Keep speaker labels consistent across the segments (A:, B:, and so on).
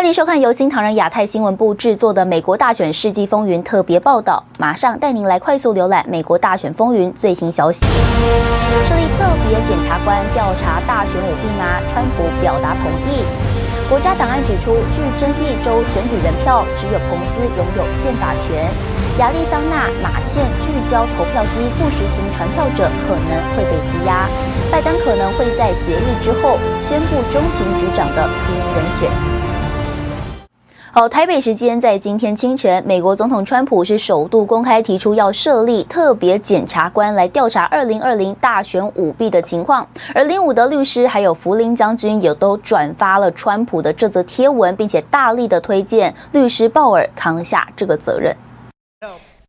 A: 欢迎收看由新唐人亚太新闻部制作的《美国大选世纪风云》特别报道，马上带您来快速浏览美国大选风云最新消息。设立特别检察官调查大选舞弊吗？川普表达同意。国家档案指出，据争议州选举人票，只有彭斯拥有宪法权。亚利桑那马县聚焦投票机不实行传票者，可能会被羁押。拜登可能会在节日之后宣布中情局长的提名人选。好，台北时间在今天清晨，美国总统川普是首度公开提出要设立特别检察官来调查二零二零大选舞弊的情况，而林伍德律师还有福林将军也都转发了川普的这则贴文，并且大力的推荐律师鲍尔扛下这个责任。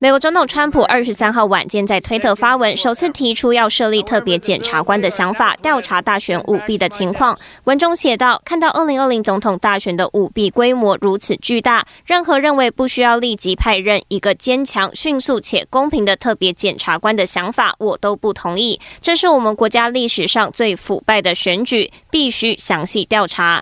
B: 美国总统川普二十三号晚间在推特发文，首次提出要设立特别检察官的想法，调查大选舞弊的情况。文中写道：“看到二零二零总统大选的舞弊规模如此巨大，任何认为不需要立即派任一个坚强、迅速且公平的特别检察官的想法，我都不同意。这是我们国家历史上最腐败的选举，必须详细调查。”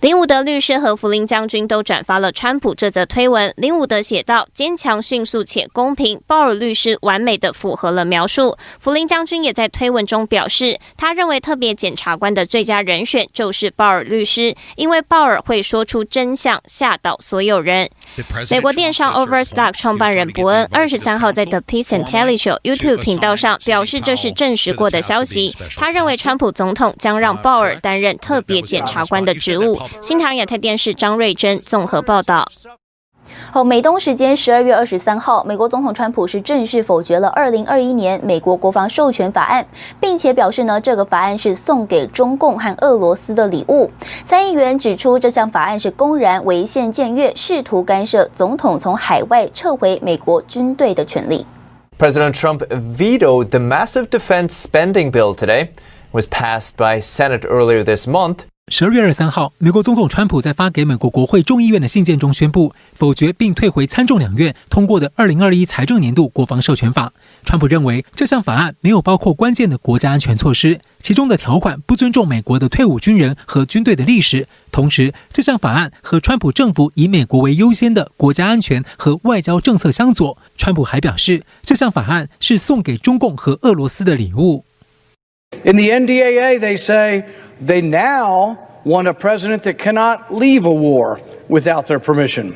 B: 林伍德律师和福林将军都转发了川普这则推文。林伍德写道：“坚强、迅速且公平。”鲍尔律师完美的符合了描述。福林将军也在推文中表示，他认为特别检察官的最佳人选就是鲍尔律师，因为鲍尔会说出真相，吓倒所有人。美国电商 Overstock 创办人伯恩二十三号在 The Peace and Tell Show YouTube 频道上表示，这是证实过的消息。他认为川普总统将让鲍尔担任特别检察官的职务。新唐人亚太电视张瑞珍综合报道。
A: 好，美东时间十二月二十三号，美国总统川普是正式否决了二零二一年美国国防授权法案，并且表示呢，这个法案是送给中共和俄罗斯的礼物。参议员指出，这项法案是公然违宪僭越，试图干涉总统从海外撤回美国军队的权利。
C: President Trump vetoed the massive defense spending bill today. Was passed by Senate earlier this month.
D: 十二月二十三号，美国总统川普在发给美国国会众议院的信件中宣布否决并退回参众两院通过的二零二一财政年度国防授权法。川普认为这项法案没有包括关键的国家安全措施，其中的条款不尊重美国的退伍军人和军队的历史。同时，这项法案和川普政府以美国为优先的国家安全和外交政策相左。川普还表示，这项法案是送给中共和俄罗斯的礼物。
E: In the NDAA, they say. They now want a president that cannot leave a war without their permission.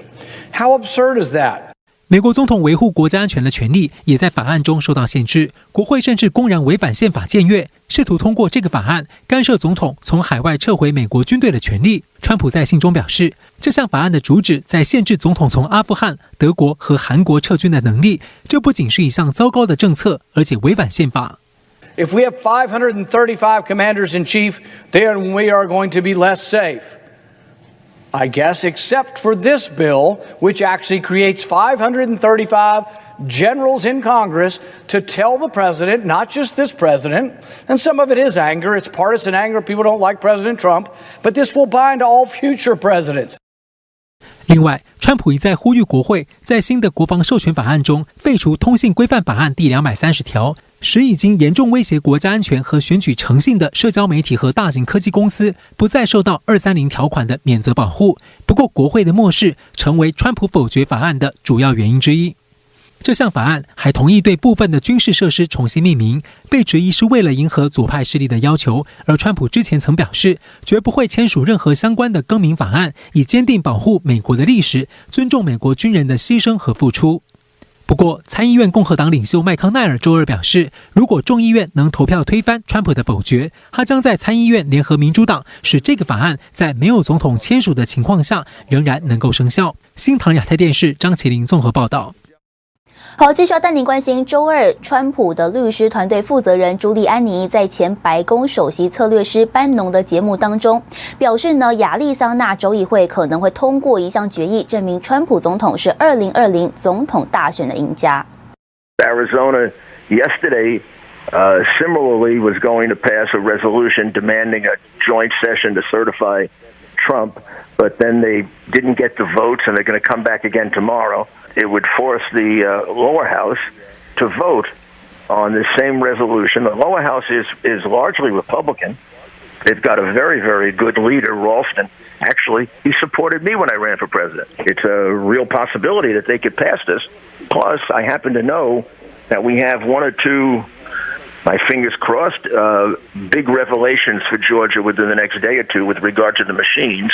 E: How absurd is that?
D: 美国总统维护国家安全的权利也在法案中受到限制。国会甚至公然违反宪法僭越，试图通过这个法案干涉总统从海外撤回美国军队的权利。川普在信中表示，这项法案的主旨在限制总统从阿富汗、德国和韩国撤军的能力。这不仅是一项糟糕的政策，而且违反宪法。
E: If we have 535 commanders in chief, then we are going to be less safe. I guess, except for this bill, which actually creates 535 generals in Congress to tell the president, not just this president, and some of it is anger, it's partisan anger, people don't like President Trump, but this will bind all future presidents.
D: 另外，川普一再呼吁国会在新的国防授权法案中废除通信规范法案第两百三十条。使已经严重威胁国家安全和选举诚信的社交媒体和大型科技公司不再受到二三零条款的免责保护。不过，国会的漠视成为川普否决法案的主要原因之一。这项法案还同意对部分的军事设施重新命名，被质疑是为了迎合左派势力的要求。而川普之前曾表示，绝不会签署任何相关的更名法案，以坚定保护美国的历史，尊重美国军人的牺牲和付出。不过，参议院共和党领袖麦康奈尔周二表示，如果众议院能投票推翻川普的否决，他将在参议院联合民主党，使这个法案在没有总统签署的情况下仍然能够生效。新唐亚太电视张麒麟综合报道。
A: 好，继续要带您关心，周二，川普的律师团队负责人朱利安尼在前白宫首席策略师班农的节目当中表示呢，亚利桑那州议会可能会通过一项决议，证明川普总统是二零二零总统大选的赢家。
F: Arizona yesterday, uh, similarly was going to pass a resolution demanding a joint session to certify Trump, but then they didn't get the votes, and they're going to come back again tomorrow. It would force the uh, lower house to vote on the same resolution. The lower house is is largely Republican, They've got a very, very good leader, Ralston. Actually, he supported me when I ran for president. It's a real possibility that they could pass this. Plus, I happen to know that we have one or two, my fingers crossed, uh, big revelations for Georgia within the next day or two with regard to the machines.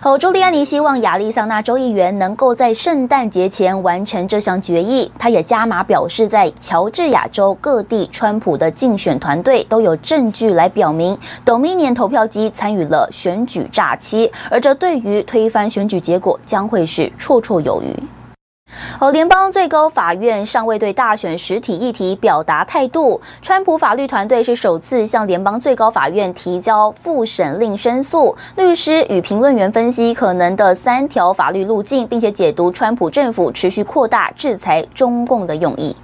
A: 好，朱利安尼希望亚利桑那州议员能够在圣诞节前完成这项决议。他也加码表示，在乔治亚州各地，川普的竞选团队都有证据来表明，Dominion 投票机参与了选举诈欺，而这对于推翻选举结果将会是绰绰有余。而联邦最高法院尚未对大选实体议题表达态度。川普法律团队是首次向联邦最高法院提交复审令申诉。律师与评论员分析可能的三条法律路径，并且解读川普政府持续扩大制裁中共的用意。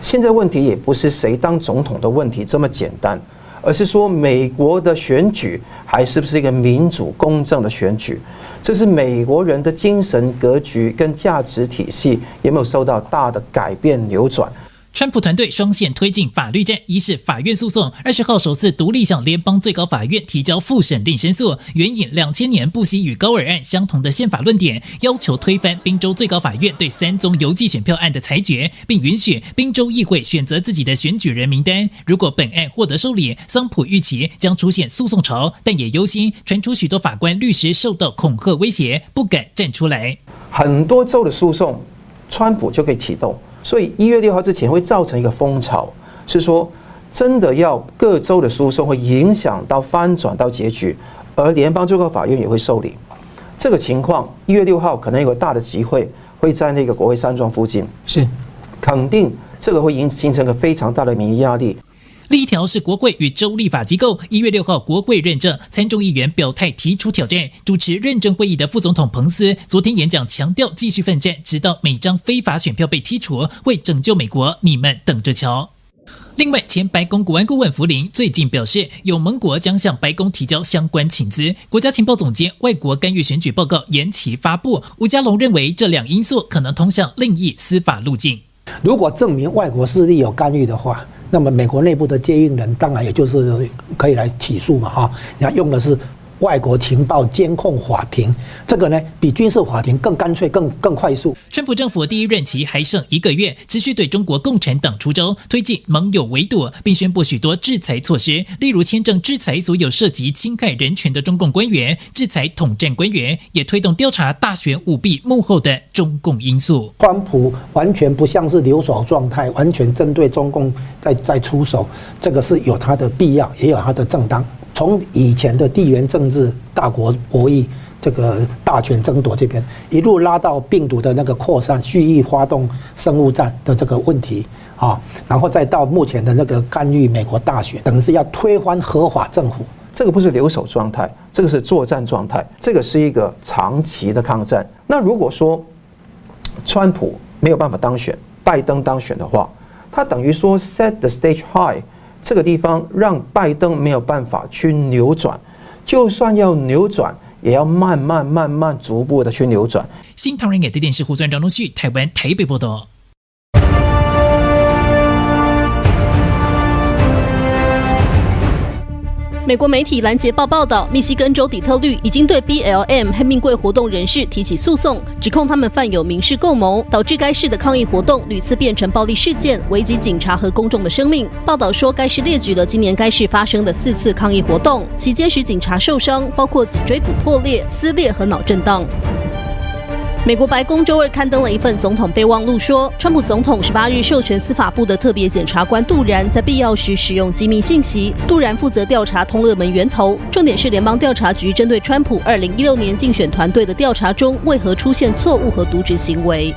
G: 现在问题也不是谁当总统的问题这么简单，而是说美国的选举还是不是一个民主公正的选举？这是美国人的精神格局跟价值体系有没有受到大的改变扭转？
H: 川普团队双线推进法律战，一是法院诉讼，二十号首次独立向联邦最高法院提交复审令申诉，援引两千年布希与高尔案相同的宪法论点，要求推翻宾州最高法院对三宗邮寄选票案的裁决，并允许宾州议会选择自己的选举人名单。如果本案获得受理，桑普预期将出现诉讼潮，但也忧心传出许多法官律师受到恐吓威胁，不敢站出来。
G: 很多州的诉讼，川普就可以启动。所以一月六号之前会造成一个风潮，是说真的要各州的诉讼会影响到翻转到结局，而联邦最高法院也会受理。这个情况一月六号可能有个大的集会会在那个国会山庄附近，
D: 是
G: 肯定这个会引形成个非常大的民意压力。
H: 另一条是国会与州立法机构一月六号国会认证参众议员表态提出挑战，主持认证会议的副总统彭斯昨天演讲强调继续奋战，直到每张非法选票被剔除，会拯救美国，你们等着瞧。另外，前白宫国安顾问福林最近表示，有盟国将向白宫提交相关请资。国家情报总监外国干预选举报告延期发布。吴家龙认为，这两因素可能通向另一司法路径。
I: 如果证明外国势力有干预的话。那么，美国内部的接应人当然也就是可以来起诉嘛，哈，你看用的是。外国情报监控法庭，这个呢比军事法庭更干脆、更更快速。
H: 川普政府第一任期还剩一个月，持续对中国共产党出招，推进盟友围堵，并宣布许多制裁措施，例如签证制裁所有涉及侵害人权的中共官员，制裁统战官员，也推动调查大选舞弊幕后的中共因素。
I: 川普完全不像是留守状态，完全针对中共在在出手，这个是有他的必要，也有他的正当。从以前的地缘政治、大国博弈、这个大权争夺这边，一路拉到病毒的那个扩散、蓄意发动生物战的这个问题啊，然后再到目前的那个干预美国大选，等于是要推翻合法政府。
G: 这个不是留守状态，这个是作战状态，这个是一个长期的抗战。那如果说川普没有办法当选，拜登当选的话，他等于说 set the stage high。这个地方让拜登没有办法去扭转，就算要扭转，也要慢慢、慢慢、逐步的去扭转。
H: 新唐人亚太电视胡专张东旭，台湾台北报道。
J: 美国媒体《拦截报》报道，密西根州底特律已经对 BLM 黑命贵活动人士提起诉讼，指控他们犯有民事共谋，导致该市的抗议活动屡次变成暴力事件，危及警察和公众的生命。报道说，该市列举了今年该市发生的四次抗议活动，期间使警察受伤，包括脊椎骨破裂、撕裂和脑震荡。美国白宫周二刊登了一份总统备忘录，说，川普总统十八日授权司法部的特别检察官杜然在必要时使用机密信息。杜然负责调查通俄门源头，重点是联邦调查局针对川普二零一六年竞选团队的调查中，为何出现错误和渎职行为。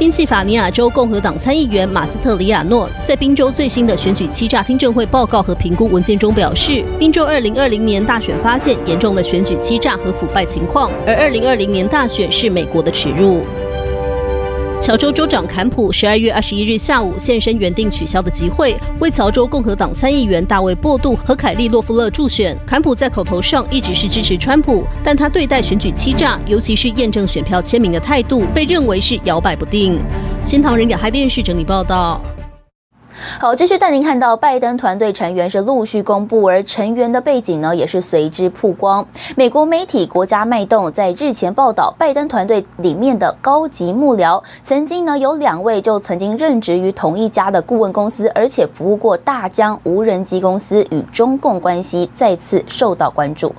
J: 宾夕法尼亚州共和党参议员马斯特里亚诺在宾州最新的选举欺诈听证会报告和评估文件中表示，宾州2020年大选发现严重的选举欺诈和腐败情况，而2020年大选是美国的耻辱。乔州州长坎普十二月二十一日下午现身原定取消的集会，为乔州共和党参议员大卫·波杜和凯利·洛夫勒助选。坎普在口头上一直是支持川普，但他对待选举欺诈，尤其是验证选票签名的态度，被认为是摇摆不定。新唐人亚太电视整理报道。
A: 好，继续带您看到拜登团队成员是陆续公布，而成员的背景呢也是随之曝光。美国媒体《国家脉动》在日前报道，拜登团队里面的高级幕僚，曾经呢有两位就曾经任职于同一家的顾问公司，而且服务过大疆无人机公司，与中共关系再次受到关注。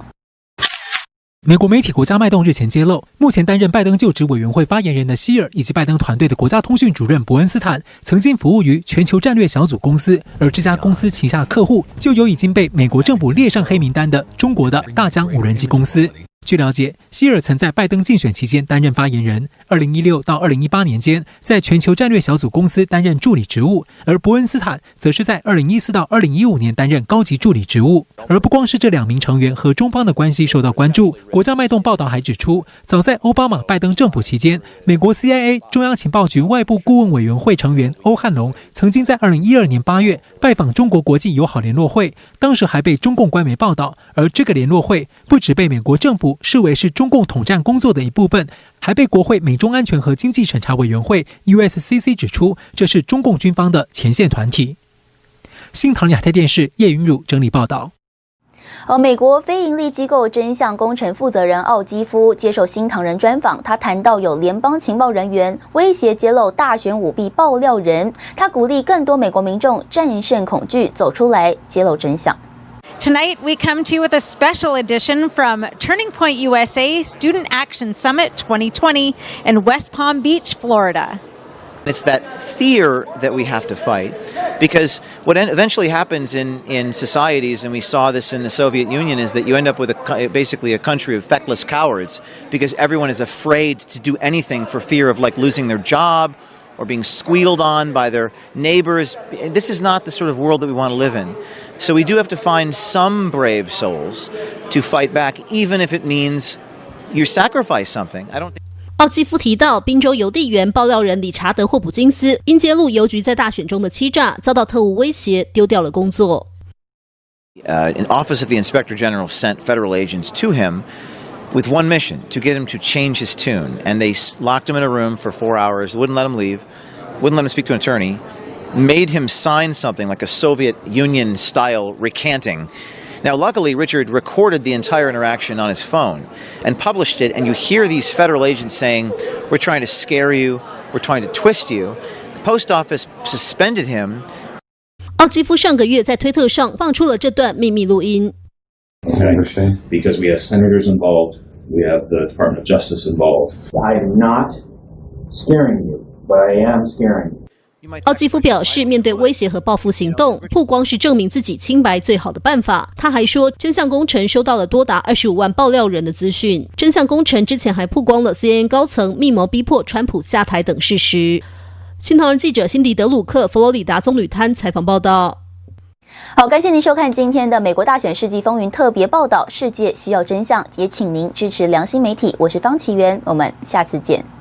D: 美国媒体《国家脉动》日前揭露，目前担任拜登就职委员会发言人的希尔以及拜登团队的国家通讯主任伯恩斯坦，曾经服务于全球战略小组公司，而这家公司旗下客户就有已经被美国政府列上黑名单的中国的大疆无人机公司。据了解，希尔曾在拜登竞选期间担任发言人，二零一六到二零一八年间，在全球战略小组公司担任助理职务，而伯恩斯坦则是在二零一四到二零一五年担任高级助理职务。而不光是这两名成员和中方的关系受到关注，国家脉动报道还指出，早在奥巴马拜登政府期间，美国 CIA 中央情报局外部顾问委员会成员欧汉龙曾经在二零一二年八月拜访中国国际友好联络会，当时还被中共官媒报道，而这个联络会不只被美国政府视为是中共统战工作的一部分，还被国会美中安全和经济审查委员会 （USCC） 指出，这是中共军方的前线团体。新唐亚太电视叶云汝整理报道。
A: 而美国非营利机构真相工程负责人奥基夫接受新唐人专访，他谈到有联邦情报人员威胁揭露大选舞弊爆料人，他鼓励更多美国民众战胜恐惧，走出来揭露真相。
K: Tonight, we come to you with a special edition from Turning Point USA Student Action Summit 2020 in West Palm Beach, Florida.
L: It's that fear that we have to fight because what eventually happens in, in societies, and we saw this in the Soviet Union, is that you end up with a, basically a country of feckless cowards because everyone is afraid to do anything for fear of like losing their job or being squealed on by their neighbors. This is not the sort of world that we want to live in. So we do have to find some brave souls to fight back, even if it means you sacrifice something. I don't think.
J: 奥基夫提到，宾州邮递员爆料人理查德·霍普金斯因揭露邮局在大选中的欺诈，遭到特务威胁，丢掉了工作。
L: Uh, an office of the inspector general sent federal agents to him with one mission to get him to change his tune, and they locked him in a room for four hours, wouldn't let him leave, wouldn't let him speak to an attorney. made him sign something like a Soviet Union style recanting. Now, luckily, Richard recorded the entire interaction on his phone and published it, and you hear these federal agents saying, We're trying to scare you, we're trying to twist you. The post office suspended him.
J: 奥基夫上个月在推特上放出了这段秘密录音。
M: I understand because we have senators involved, we have the Department of Justice involved.
N: I am not scaring you, but I am scaring you.
J: 奥基夫表示，面对威胁和报复行动，曝光是证明自己清白最好的办法。他还说，真相工程收到了多达二十五万爆料人的资讯。真相工程之前还曝光了 CNN 高层密谋逼迫川普下台等事实。新唐人记者辛迪德鲁克，佛罗里达棕榈滩采访报道。
A: 好，感谢您收看今天的美国大选世纪风云特别报道。世界需要真相，也请您支持良心媒体。我是方奇源，我们下次见。